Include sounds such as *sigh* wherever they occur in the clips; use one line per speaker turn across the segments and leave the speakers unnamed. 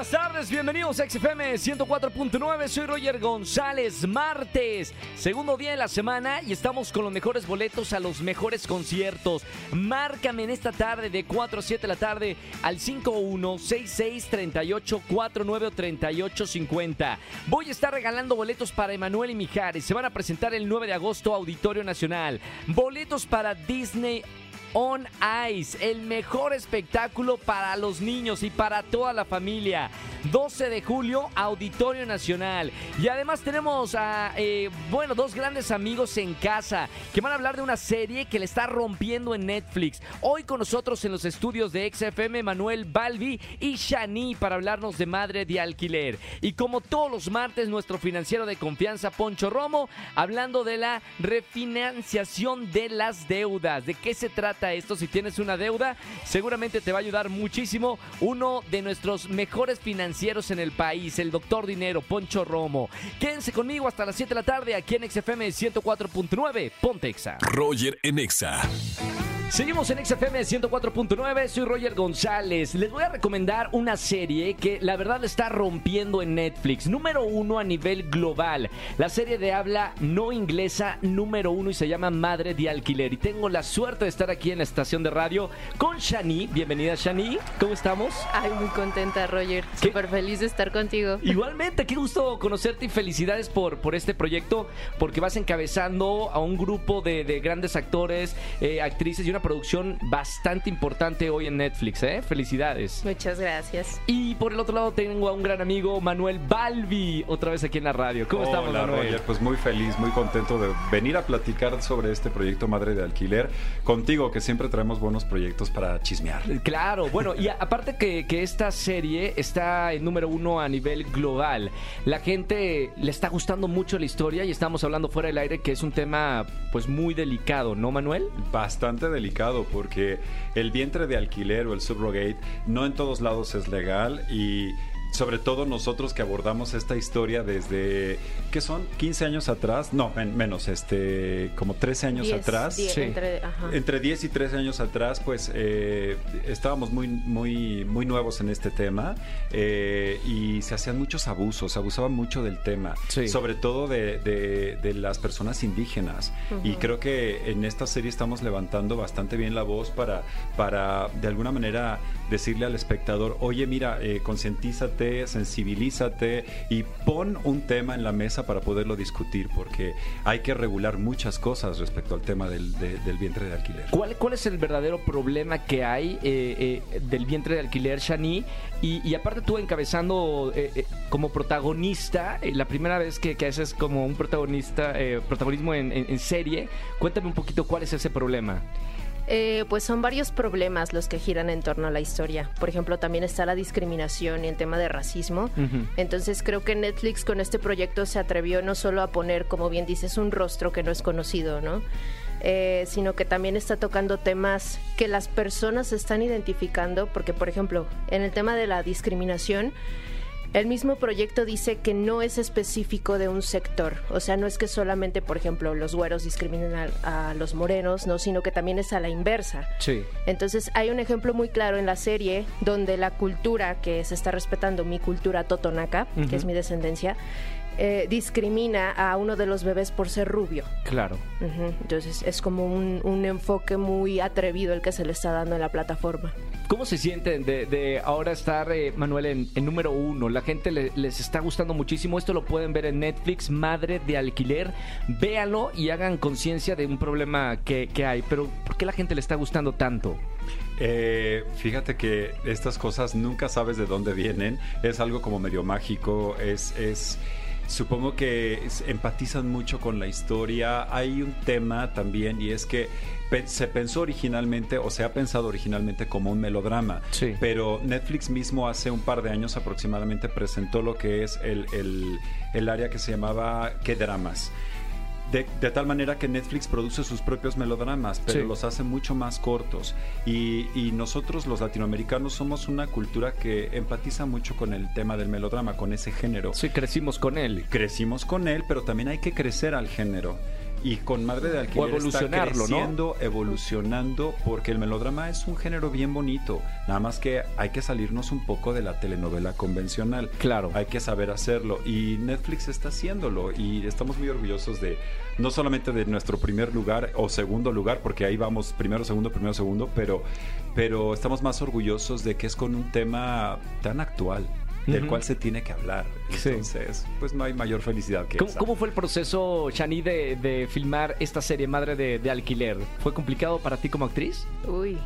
Buenas tardes, bienvenidos a XFM 104.9, soy Roger González, martes, segundo día de la semana y estamos con los mejores boletos a los mejores conciertos. Márcame en esta tarde de 4 a 7 de la tarde al 51663849 o 3850. Voy a estar regalando boletos para Emanuel y Mijares, se van a presentar el 9 de agosto Auditorio Nacional. Boletos para Disney On Ice, el mejor espectáculo para los niños y para toda la familia. 12 de julio, Auditorio Nacional. Y además tenemos a, eh, bueno, dos grandes amigos en casa que van a hablar de una serie que le está rompiendo en Netflix. Hoy con nosotros en los estudios de XFM, Manuel Balbi y Shani para hablarnos de Madre de Alquiler. Y como todos los martes, nuestro financiero de confianza, Poncho Romo, hablando de la refinanciación de las deudas. ¿De qué se trata esto? Si tienes una deuda, seguramente te va a ayudar muchísimo uno de nuestros mejores financieros en el país, el doctor Dinero, Poncho Romo. Quédense conmigo hasta las 7 de la tarde aquí en XFM 104.9, Pontexa.
Roger en Exa.
Seguimos en XFM 104.9, soy Roger González. Les voy a recomendar una serie que la verdad está rompiendo en Netflix. Número uno a nivel global. La serie de habla no inglesa número uno y se llama Madre de Alquiler. Y tengo la suerte de estar aquí en la estación de radio con Shani. Bienvenida Shani, ¿cómo estamos?
Ay, muy contenta Roger. Súper feliz de estar contigo.
Igualmente, qué gusto conocerte y felicidades por, por este proyecto porque vas encabezando a un grupo de, de grandes actores, eh, actrices y una producción bastante importante hoy en Netflix, ¿eh? Felicidades.
Muchas gracias.
Y por el otro lado tengo a un gran amigo, Manuel Balbi, otra vez aquí en la radio. ¿Cómo estamos,
Hola,
Manuel?
Roger, pues muy feliz, muy contento de venir a platicar sobre este proyecto Madre de Alquiler contigo, que siempre traemos buenos proyectos para chismear.
Claro, bueno, y a- aparte que, que esta serie está en número uno a nivel global, la gente le está gustando mucho la historia y estamos hablando fuera del aire que es un tema pues muy delicado, ¿no, Manuel?
Bastante delicado porque el vientre de alquiler o el subrogate no en todos lados es legal y sobre todo nosotros que abordamos esta historia desde, ¿qué son? ¿15 años atrás? No, men- menos, este, como 13 años atrás.
Sí.
entre- ajá.
Entre 10 y 13 años atrás, pues eh, estábamos muy, muy, muy nuevos en este tema eh, y se hacían muchos abusos, se abusaba mucho del tema,
Sí.
sobre todo de, de- de las personas indígenas. Y creo que en esta serie estamos levantando bastante bien la voz para, para de alguna manera decirle al espectador, oye, mira, eh, concientízate, sensibilízate y pon un tema en la mesa para poderlo discutir, porque hay que regular muchas cosas respecto al tema del, de- del vientre de alquiler.
¿Cuál, cuál es el verdadero problema que hay eh, eh, del vientre de alquiler, Shani? Y, y aparte tú encabezando eh, eh, como protagonista, eh, la primera vez que, que haces como un protagonista, eh, protagonismo en, en- en serie, cuéntame un poquito cuál es ese problema.
Eh, pues son varios problemas los que giran en torno a la historia. Por ejemplo, también está la discriminación y el tema de racismo. Entonces creo que Netflix con este proyecto se atrevió no solo a poner, como bien dices, un rostro que no es conocido, ¿no? Eh, sino que también está tocando temas que las personas están identificando, porque por ejemplo, en el tema de la discriminación, el mismo proyecto dice que no es específico de un sector, o sea, no es que solamente, por ejemplo, los güeros discriminen a, a los morenos, no, sino que también es a la inversa.
Sí.
Entonces hay un ejemplo muy claro en la serie donde la cultura que se está respetando, mi cultura totonaca, que es mi descendencia, eh, discrimina a uno de los bebés por ser rubio.
Claro.
Entonces es como un, un enfoque muy atrevido el que se le está dando en la plataforma.
¿Cómo se sienten de, de ahora estar, eh, Manuel, en, en número uno? La gente le- les está gustando muchísimo. Esto lo pueden ver en Netflix, Madre de Alquiler. Véanlo y hagan conciencia de un problema que, que hay. Pero ¿por qué la gente le está gustando tanto?
Eh, fíjate que estas cosas nunca sabes de dónde vienen. Es algo como medio mágico. Es, es supongo que empatizan mucho con la historia. Hay un tema también y es que se pensó originalmente o se ha pensado originalmente como un melodrama.
Sí.
Pero Netflix mismo hace un par de años aproximadamente presentó lo que es el, el- el área que se llamaba ¿Qué dramas? De, de tal manera que Netflix produce sus propios melodramas, pero
Sí.
los hace mucho más cortos. Y, y nosotros los latinoamericanos somos una cultura que empatiza mucho con el tema del melodrama, con ese género.
Sí, crecimos con él.
Crecimos con él, pero también hay que crecer al género. Y con Madre de Alquiler
O evolucionarlo,
está
¿no?
creciendo, evolucionando, porque el melodrama es un género bien bonito. Nada más que hay que salirnos un poco de la telenovela convencional.
Claro.
Hay que saber hacerlo. Y Netflix está haciéndolo. Y estamos muy orgullosos de, no solamente de nuestro primer lugar o segundo lugar, porque ahí vamos primero, segundo, primero, segundo, pero, pero estamos más orgullosos de que es con un tema tan actual. Del cual se tiene que hablar.
Sí.
Entonces, pues no hay mayor felicidad que
¿Cómo,
esa.
cómo fue el proceso, Shani, de, de filmar esta serie Madre de, de Alquiler? ¿Fue complicado para ti como actriz?
Uy.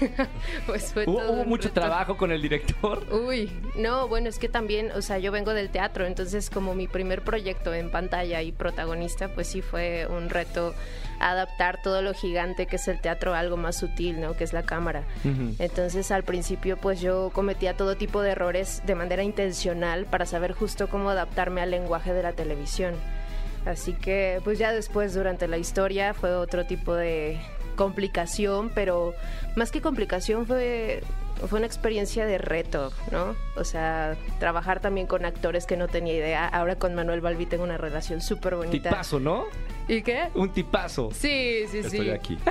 *laughs* pues fue
¿Hubo,
todo
hubo mucho
reto.
trabajo con el director?
Uy, no, bueno, es que también, o sea, yo vengo del teatro, entonces como mi primer proyecto en pantalla y protagonista, pues sí fue un reto adaptar todo lo gigante que es el teatro a algo más sutil, ¿no? Que es la cámara. Entonces al principio pues yo cometía todo tipo de errores de manera intencional para saber justo cómo adaptarme al lenguaje de la televisión. Así que pues ya después durante la historia fue otro tipo de complicación, pero más que complicación fue, fue una experiencia de reto, ¿no? O sea, trabajar también con actores que no tenía idea. Ahora con Manuel Balbi tengo una relación súper bonita.
Tipazo, ¿no?
¿Y qué?
Un tipazo.
Sí, sí, sí.
Estoy aquí. *laughs*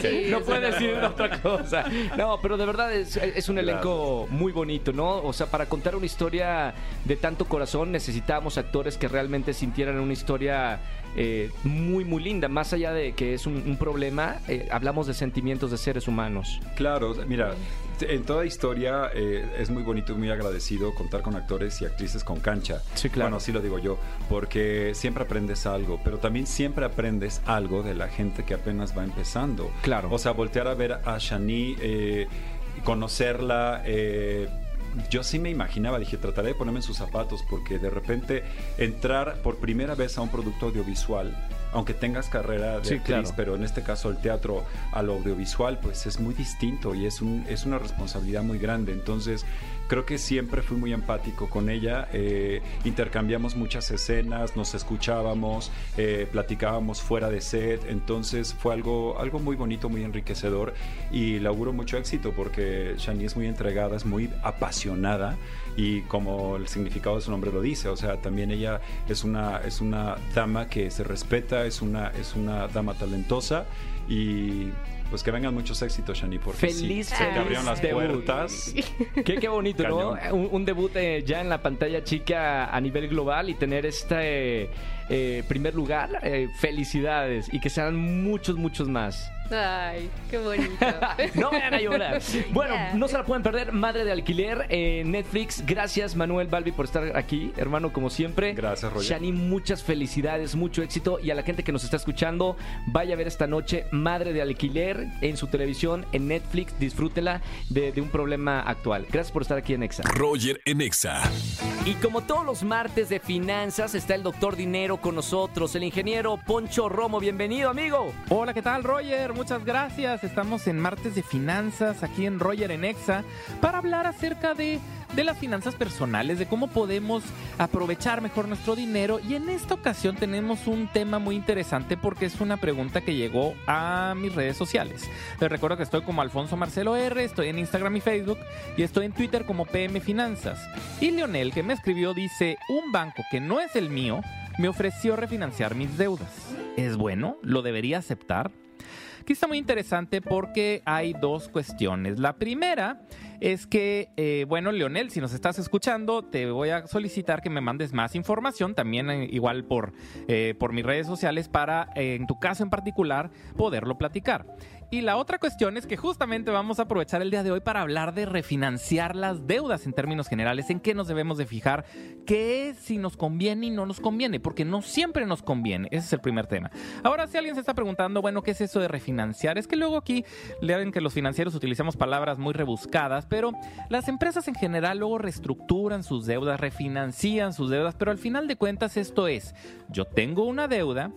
Sí, *laughs* *laughs*
no puede
verdad.
decir otra cosa. No, pero de verdad es, es un elenco muy bonito, ¿no? O sea, para contar una historia de tanto corazón necesitábamos actores que realmente sintieran una historia eh, muy, muy linda. Más allá de que es un, un problema, eh, hablamos de sentimientos de seres humanos.
Claro, mira, en toda historia eh, es muy bonito y muy agradecido contar con actores y actrices con cancha.
Sí, claro.
Bueno, así lo digo yo, porque siempre aprendes algo, pero también siempre aprendes algo de la gente que apenas va empezando.
Claro.
O sea, voltear a ver a Shani, eh, conocerla. eh, yo sí me imaginaba, dije, trataré de ponerme en sus zapatos porque de repente entrar por primera vez a un producto audiovisual, aunque tengas carrera de
Sí,
actriz,
claro.
pero en este caso el teatro al audiovisual, pues es muy distinto y es, un, es una responsabilidad muy grande. Entonces, creo que siempre fui muy empático con ella. eh, intercambiamos muchas escenas, nos escuchábamos, eh, platicábamos fuera de set. Entonces, fue algo, algo muy bonito, muy enriquecedor y le auguro mucho éxito porque Shani es muy entregada, es muy apasionada y como el significado de su nombre lo dice, o sea, también ella es una, es una dama que se respeta, es una, es una dama talentosa y pues que vengan muchos éxitos, Shani, porque sí,
Feliz,
se te abrieron las
debut.
puertas.
Qué, qué bonito, ¿no? Un debut eh, ya en la pantalla chica a nivel global y tener este eh, primer lugar. eh, felicidades y que sean muchos, muchos más.
Ay, qué bonito. *laughs*
no me van a llorar. Bueno,
Yeah.
no se la pueden perder. Madre de alquiler en Netflix. Gracias, Manuel Balbi, por estar aquí, hermano, como siempre.
Gracias, Roger.
Shani, muchas felicidades, mucho éxito. Y a la gente que nos está escuchando, vaya a ver esta noche Madre de alquiler en su televisión, en Netflix. Disfrútela de, de un problema actual. Gracias por estar aquí en Exa.
Roger en Exa.
Y como todos los martes de finanzas, está el doctor Dinero con nosotros, el ingeniero Poncho Romo. Bienvenido, amigo.
Hola, ¿qué tal, Roger? Muchas gracias. Estamos en martes de finanzas aquí en Roger en Exa para hablar acerca de, de las finanzas personales, de cómo podemos aprovechar mejor nuestro dinero. Y en esta ocasión tenemos un tema muy interesante porque es una pregunta que llegó a mis redes sociales. Les recuerdo que estoy como Alfonso Marcelo R, estoy en Instagram y Facebook y estoy en Twitter como PM Finanzas. Y Leonel, que me escribió, dice: Un banco que no es el mío me ofreció refinanciar mis deudas. ¿Es bueno? ¿Lo debería aceptar? Aquí está muy interesante porque hay dos cuestiones. La primera es que, eh, bueno, Leonel, si nos estás escuchando, te voy a solicitar que me mandes más información, también eh, igual por, eh, por mis redes sociales, para, eh, en tu caso en particular, poderlo platicar. Y la otra cuestión es que justamente vamos a aprovechar el día de hoy para hablar de refinanciar las deudas en términos generales, en qué nos debemos de fijar, qué si nos conviene y no nos conviene, porque no siempre nos conviene. Ese es el primer tema. Ahora, si alguien se está preguntando, bueno, ¿qué es eso de refinanciar? Es que luego aquí leen que los financieros utilizamos palabras muy rebuscadas, pero las empresas en general luego reestructuran sus deudas, refinancian sus deudas, pero al final de cuentas esto es, yo tengo una deuda,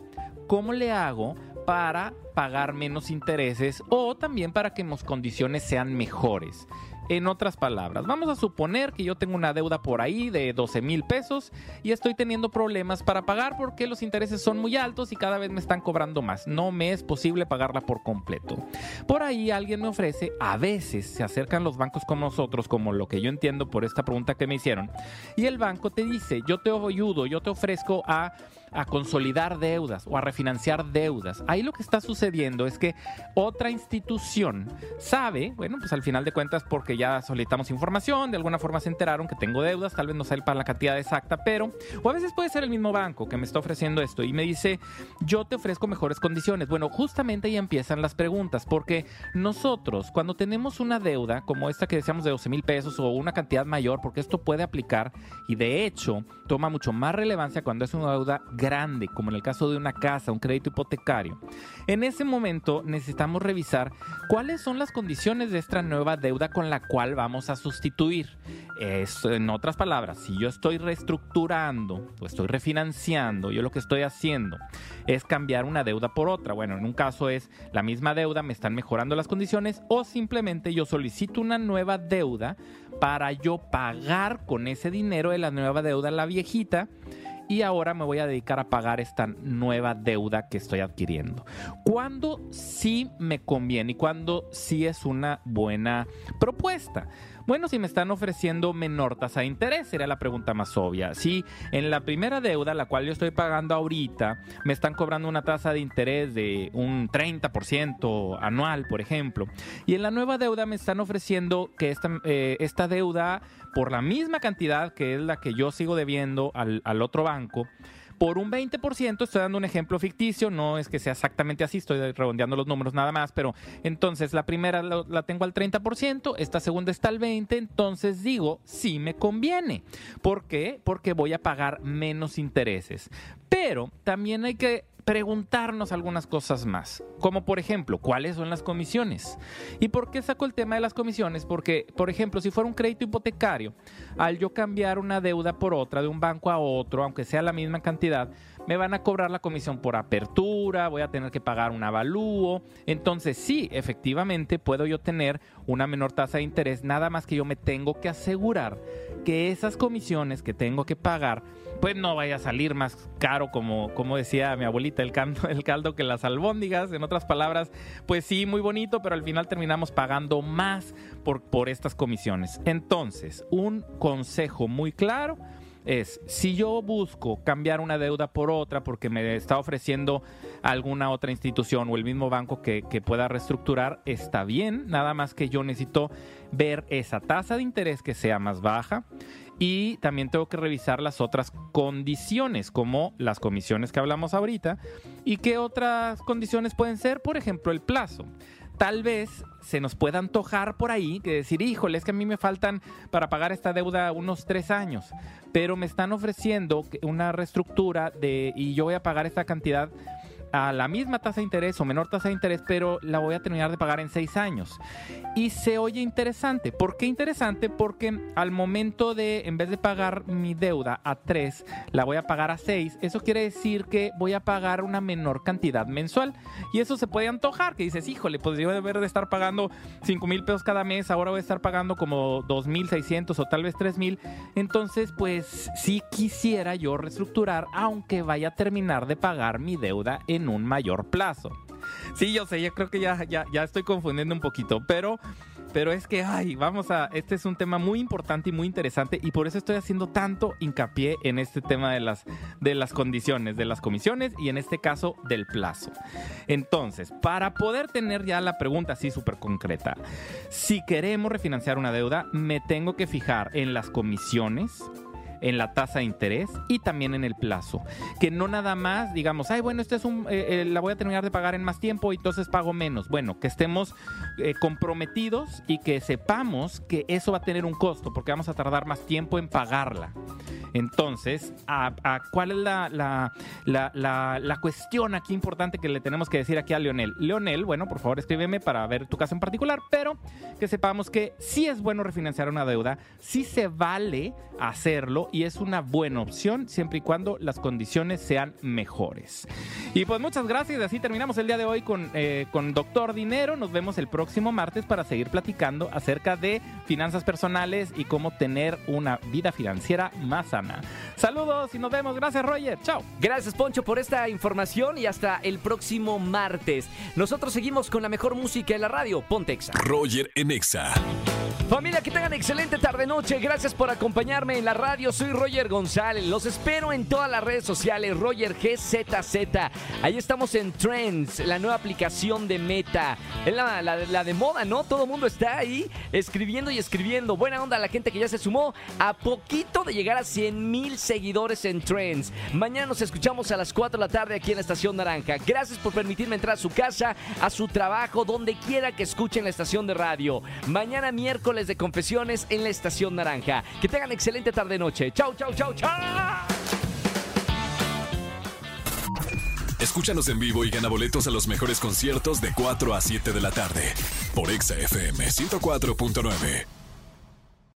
¿cómo le hago para pagar menos intereses o también para que mis condiciones sean mejores? En otras palabras, vamos a suponer que yo tengo una deuda por ahí de 12 mil pesos y estoy teniendo problemas para pagar porque los intereses son muy altos y cada vez me están cobrando más. No me es posible pagarla por completo. Por ahí alguien me ofrece, a veces se acercan los bancos con nosotros, como lo que yo entiendo por esta pregunta que me hicieron, y el banco te dice, yo te ayudo, yo te ofrezco a a consolidar deudas o a refinanciar deudas. Ahí lo que está sucediendo es que otra institución sabe, bueno, pues al final de cuentas porque ya solicitamos información, de alguna forma se enteraron que tengo deudas, tal vez no para la cantidad exacta, pero, o a veces puede ser el mismo banco que me está ofreciendo esto y me dice, yo te ofrezco mejores condiciones. Bueno, justamente ahí empiezan las preguntas, porque nosotros cuando tenemos una deuda como esta que decíamos de 12 mil pesos o una cantidad mayor, porque esto puede aplicar y de hecho toma mucho más relevancia cuando es una deuda grande, como en el caso de una casa, un crédito hipotecario. En ese momento necesitamos revisar cuáles son las condiciones de esta nueva deuda con la cual vamos a sustituir. Es, en otras palabras, si yo estoy reestructurando o estoy refinanciando, yo lo que estoy haciendo es cambiar una deuda por otra. Bueno, en un caso es la misma deuda, me están mejorando las condiciones o simplemente yo solicito una nueva deuda para yo pagar con ese dinero de la nueva deuda la viejita y ahora me voy a dedicar a pagar esta nueva deuda que estoy adquiriendo. ¿Cuándo sí me conviene y cuándo sí es una buena propuesta? Bueno, si me están ofreciendo menor tasa de interés, sería la pregunta más obvia. Si en la primera deuda, la cual yo estoy pagando ahorita, me están cobrando una tasa de interés de un 30% anual, por ejemplo, y en la nueva deuda me están ofreciendo que esta, eh, esta deuda, por la misma cantidad que es la que yo sigo debiendo al otro banco, por un 20%, estoy dando un ejemplo ficticio, no es que sea exactamente así, estoy redondeando los números nada más, pero entonces la primera la, tengo al 30%, esta segunda está al 20%, entonces digo, sí me conviene. ¿Por qué? Porque voy a pagar menos intereses. Pero también hay que preguntarnos algunas cosas más, como por ejemplo, ¿cuáles son las comisiones? ¿Y por qué saco el tema de las comisiones? Porque, por ejemplo, si fuera un crédito hipotecario, al yo cambiar una deuda por otra de un banco a otro, aunque sea la misma cantidad, me van a cobrar la comisión por apertura, voy a tener que pagar un avalúo. Entonces, sí, efectivamente puedo yo tener una menor tasa de interés, nada más que yo me tengo que asegurar que esas comisiones que tengo que pagar pues no vaya a salir más caro como, como decía mi abuelita, el caldo, *laughs* el caldo que las albóndigas. En otras palabras, pues sí, muy bonito, pero al final terminamos pagando más por, por estas comisiones. Entonces, un consejo muy claro es, si yo busco cambiar una deuda por otra porque me está ofreciendo alguna otra institución o el mismo banco que, pueda reestructurar, está bien, nada más que yo necesito ver esa tasa de interés que sea más baja y también tengo que revisar las otras condiciones, como las comisiones que hablamos ahorita. ¿Y qué otras condiciones pueden ser? Por ejemplo, el plazo. Tal vez se nos pueda antojar por ahí que decir, híjole, es que a mí me faltan para pagar esta deuda unos tres años, pero me están ofreciendo una reestructura de, y yo voy a pagar esta cantidad a la misma tasa de interés o menor tasa de interés, pero la voy a terminar de pagar en seis años. Y se oye interesante. ¿Por qué interesante? Porque al momento de, en vez de pagar mi deuda a tres, la voy a pagar a seis. Eso quiere decir que voy a pagar una menor cantidad mensual. Y eso se puede antojar, que dices, híjole, pues yo deber de estar pagando cinco mil pesos cada mes, ahora voy a estar pagando como dos mil seiscientos o tal vez tres mil. Entonces, pues sí quisiera yo reestructurar, aunque vaya a terminar de pagar mi deuda en en un mayor plazo. Sí, yo sé, yo creo que ya, ya, ya estoy confundiendo un poquito, pero pero es que, ay, vamos a, este es un tema muy importante y muy interesante y por eso estoy haciendo tanto hincapié en este tema de las, de las condiciones, de las comisiones y en este caso del plazo. Entonces, para poder tener ya la pregunta así súper concreta, si queremos refinanciar una deuda, me tengo que fijar en las comisiones, en la tasa de interés y también en el plazo. Que no nada más digamos, ay, bueno, este es un, eh, eh, la voy a terminar de pagar en más tiempo y entonces pago menos. Bueno, que estemos eh, comprometidos y que sepamos que eso va a tener un costo porque vamos a tardar más tiempo en pagarla. Entonces, ¿a, cuál es la, la, la, la, cuestión aquí importante que le tenemos que decir aquí a Leonel? Leonel, bueno, por favor escríbeme para ver tu caso en particular, pero que sepamos que sí es bueno refinanciar una deuda, sí se vale hacerlo y es una buena opción siempre y cuando las condiciones sean mejores. Y pues muchas gracias, así terminamos el día de hoy con, eh, con Doctor Dinero. Nos vemos el próximo martes para seguir platicando acerca de finanzas personales y cómo tener una vida financiera más sana. Saludos y nos vemos. Gracias, Roger. Chao.
Gracias, Poncho, por esta información y hasta el próximo martes. Nosotros seguimos con la mejor música de la radio, Pontexa.
Roger en Exa.
Familia, que tengan excelente tarde-noche. Gracias por acompañarme en la radio. Soy Roger González. Los espero en todas las redes sociales. Roger GZZ. Ahí estamos en Trends, la nueva aplicación de Meta. Es la, de moda, ¿no? Todo el mundo está ahí escribiendo y escribiendo. Buena onda la gente que ya se sumó a poquito de llegar a 100 mil seguidores en Trends. Mañana nos escuchamos a las 4 de la tarde aquí en la Estación Naranja. Gracias por permitirme entrar a su casa, a su trabajo, donde quiera que escuchen la estación de radio. Mañana de confesiones en la Estación Naranja. Que tengan excelente tarde-noche. Chau, chau, chau, chau.
Escúchanos en vivo y gana boletos a los mejores conciertos de 4 a 7 de la tarde por Exa FM 104.9.